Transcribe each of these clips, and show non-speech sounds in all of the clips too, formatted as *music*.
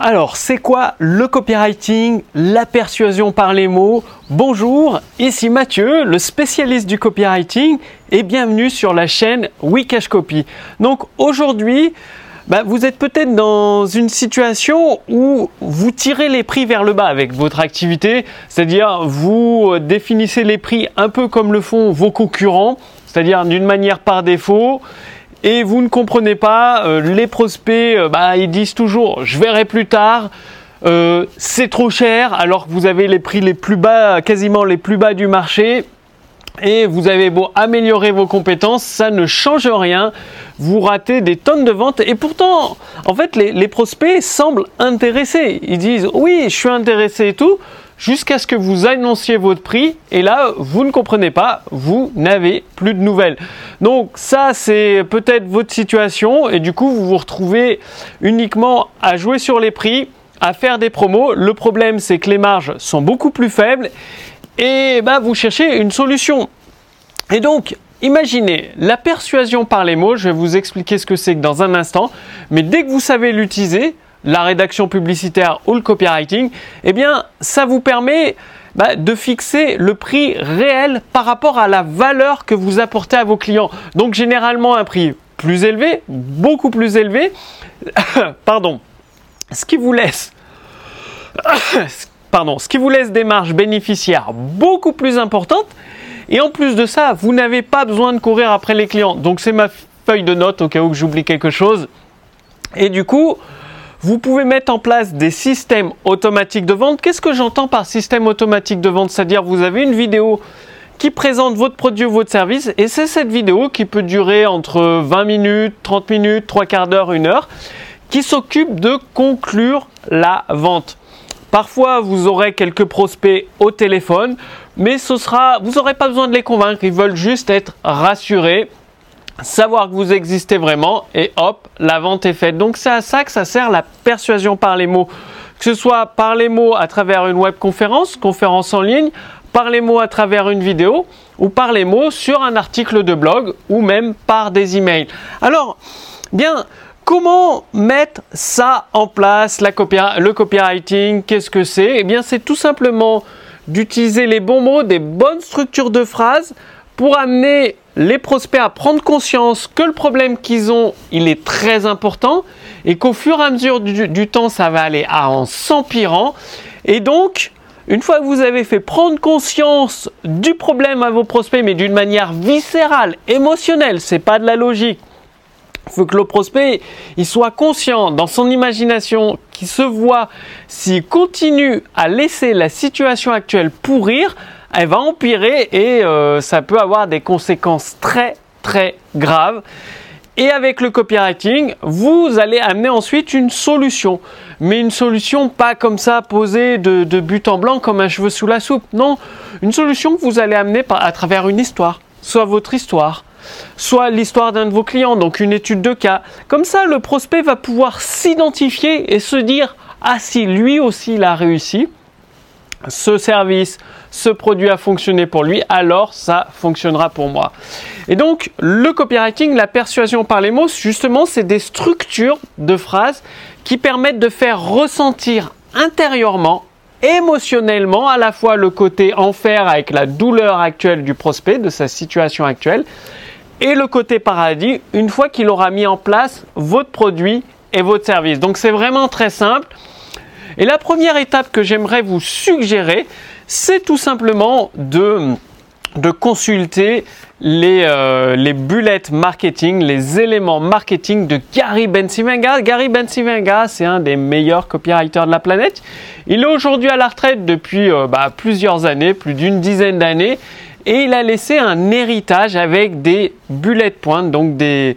Alors, c'est quoi le copywriting, la persuasion par les mots? Bonjour, ici Mathieu, le spécialiste du copywriting, et bienvenue sur la chaîne Wikash Copy. Donc aujourd'hui, bah, vous êtes peut-être dans une situation où vous tirez les prix vers le bas avec votre activité, c'est-à-dire vous définissez les prix un peu comme le font vos concurrents, c'est-à-dire d'une manière par défaut et vous ne comprenez pas, euh, les prospects, euh, bah, ils disent toujours je verrai plus tard, euh, c'est trop cher alors que vous avez les prix les plus bas, quasiment les plus bas du marché. Et vous avez beau améliorer vos compétences, ça ne change rien. Vous ratez des tonnes de ventes. Et pourtant, en fait, les, les prospects semblent intéressés. Ils disent oui, je suis intéressé et tout jusqu'à ce que vous annonciez votre prix et là vous ne comprenez pas, vous n'avez plus de nouvelles. Donc ça c'est peut-être votre situation et du coup vous vous retrouvez uniquement à jouer sur les prix, à faire des promos. Le problème c'est que les marges sont beaucoup plus faibles et bah, vous cherchez une solution. Et donc Imaginez la persuasion par les mots, je vais vous expliquer ce que c'est dans un instant, mais dès que vous savez l'utiliser, la rédaction publicitaire ou le copywriting, eh bien, ça vous permet bah, de fixer le prix réel par rapport à la valeur que vous apportez à vos clients. Donc, généralement, un prix plus élevé, beaucoup plus élevé, *coughs* pardon, ce qui vous laisse, *coughs* pardon, ce qui vous laisse des marges bénéficiaires beaucoup plus importantes. Et en plus de ça, vous n'avez pas besoin de courir après les clients. Donc, c'est ma feuille de notes au cas où j'oublie quelque chose. Et du coup, vous pouvez mettre en place des systèmes automatiques de vente. Qu'est-ce que j'entends par système automatique de vente? C'est-à-dire vous avez une vidéo qui présente votre produit ou votre service et c'est cette vidéo qui peut durer entre 20 minutes, 30 minutes, 3 quarts d'heure, 1 heure qui s'occupe de conclure la vente. Parfois, vous aurez quelques prospects au téléphone, mais ce sera, vous n'aurez pas besoin de les convaincre, ils veulent juste être rassurés savoir que vous existez vraiment et hop, la vente est faite. Donc c'est à ça que ça sert la persuasion par les mots. Que ce soit par les mots à travers une web conférence, conférence en ligne, par les mots à travers une vidéo ou par les mots sur un article de blog ou même par des emails. Alors, bien, comment mettre ça en place, la le copywriting? Qu'est-ce que c'est? Eh bien, c'est tout simplement d'utiliser les bons mots, des bonnes structures de phrases pour amener les prospects à prendre conscience que le problème qu'ils ont, il est très important et qu'au fur et à mesure du, temps, ça va aller en s'empirant. Et donc, une fois que vous avez fait prendre conscience du problème à vos prospects, mais d'une manière viscérale, émotionnelle, c'est pas de la logique. Il faut que le prospect il soit conscient dans son imagination, qu'il se voit s'il continue à laisser la situation actuelle pourrir, elle va empirer et euh, ça peut avoir des conséquences très très graves. Et avec le copywriting, vous allez amener ensuite une solution. Mais une solution pas comme ça posée de, but en blanc comme un cheveu sous la soupe. Non, une solution que vous allez amener à travers une histoire. Soit votre histoire, soit l'histoire d'un de vos clients, donc une étude de cas. Comme ça, le prospect va pouvoir s'identifier et se dire, ah si lui aussi il a réussi, ce service, ce produit a fonctionné pour lui, alors ça fonctionnera pour moi. Et donc, le copywriting, la persuasion par les mots, justement, c'est des structures de phrases qui permettent de faire ressentir intérieurement, émotionnellement, à la fois le côté enfer avec la douleur actuelle du prospect, de sa situation actuelle, et le côté paradis une fois qu'il aura mis en place votre produit et votre service. Donc c'est vraiment très simple. Et la première étape que j'aimerais vous suggérer, c'est tout simplement de, consulter les, euh, les bullets marketing, les éléments marketing de Gary Bensivenga. Gary Bensivenga, c'est un des meilleurs copywriters de la planète. Il est aujourd'hui à la retraite depuis euh, bah, plusieurs années, plus d'une dizaine d'années et il a laissé un héritage avec des bullet points, donc des,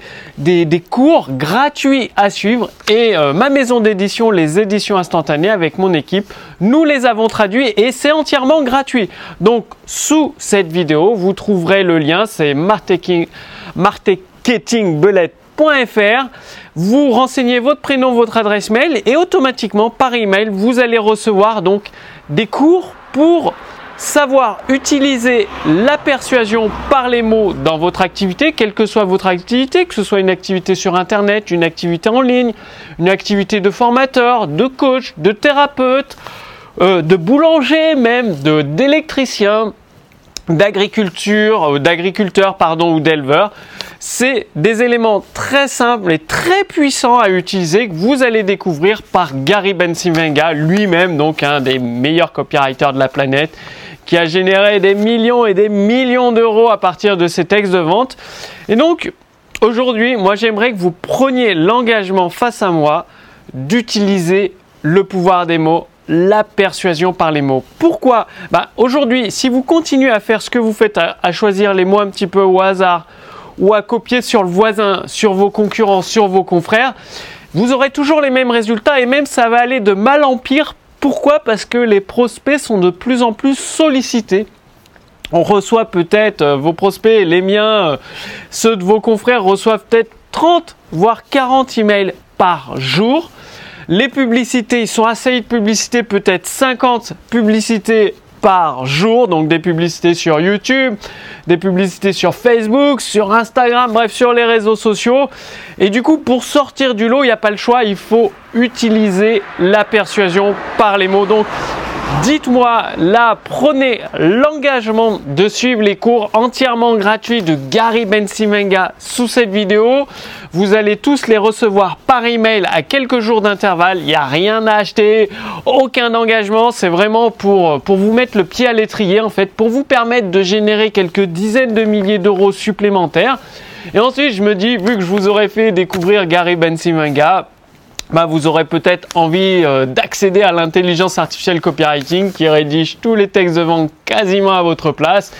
cours gratuits à suivre. Et euh, ma maison d'édition, les éditions instantanées, avec mon équipe, nous les avons traduits et c'est entièrement gratuit. Donc sous cette vidéo, vous trouverez le lien, c'est marketingbullet.fr. Vous renseignez votre prénom, votre adresse mail et automatiquement par email, vous allez recevoir donc des cours pour savoir utiliser la persuasion par les mots dans votre activité, quelle que soit votre activité, que ce soit une activité sur Internet, une activité en ligne, une activité de formateur, de coach, de thérapeute, euh, de boulanger même, d'électricien, d'agriculture, euh, d'agriculteur pardon ou d'éleveur. C'est des éléments très simples et très puissants à utiliser que vous allez découvrir par Gary Bensivenga, lui-même donc un des meilleurs copywriters de la planète, qui a généré des millions et des millions d'euros à partir de ses textes de vente. Et donc aujourd'hui, moi j'aimerais que vous preniez l'engagement face à moi d'utiliser le pouvoir des mots la persuasion par les mots. Pourquoi? Bah, Aujourd'hui, si vous continuez à faire ce que vous faites, à, choisir les mots un petit peu au hasard, ou à copier sur le voisin, sur vos concurrents, sur vos confrères, vous aurez toujours les mêmes résultats et même ça va aller de mal en pire. Pourquoi Parce que les prospects sont de plus en plus sollicités. On reçoit peut-être, euh, vos prospects, les miens, euh, ceux de vos confrères reçoivent peut-être 30 voire 40 emails par jour. Les publicités, ils sont assez de publicités, peut-être 50 publicités par jour, donc des publicités sur YouTube, des publicités sur Facebook, sur Instagram, bref, sur les réseaux sociaux. Et du coup, pour sortir du lot, il n'y a pas le choix, il faut utiliser la persuasion par les mots. Donc, Dites-moi là, prenez l'engagement de suivre les cours entièrement gratuits de Gary Bensimenga sous cette vidéo. Vous allez tous les recevoir par email à quelques jours d'intervalle. Il n'y a rien à acheter, aucun engagement. C'est vraiment pour, vous mettre le pied à l'étrier en fait, pour vous permettre de générer quelques dizaines de milliers d'euros supplémentaires. Et ensuite, je me dis, vu que je vous aurais fait découvrir Gary Bensimenga, bah, vous aurez peut-être envie euh, d'accéder à l'intelligence artificielle copywriting qui rédige tous les textes de vente quasiment à votre place.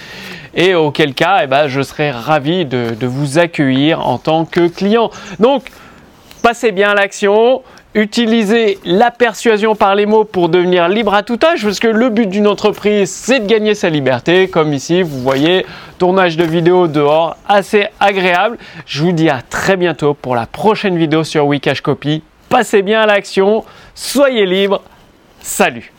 Et auquel cas, eh ben, je serai ravi de, de vous accueillir en tant que client. Donc, passez bien à l'action. Utilisez la persuasion par les mots pour devenir libre à tout âge, parce que le but d'une entreprise, c'est de gagner sa liberté. Comme ici, vous voyez, tournage de vidéo dehors, assez agréable. Je vous dis à très bientôt pour la prochaine vidéo sur Wikash Copy passez bien à l'action, soyez libre, salut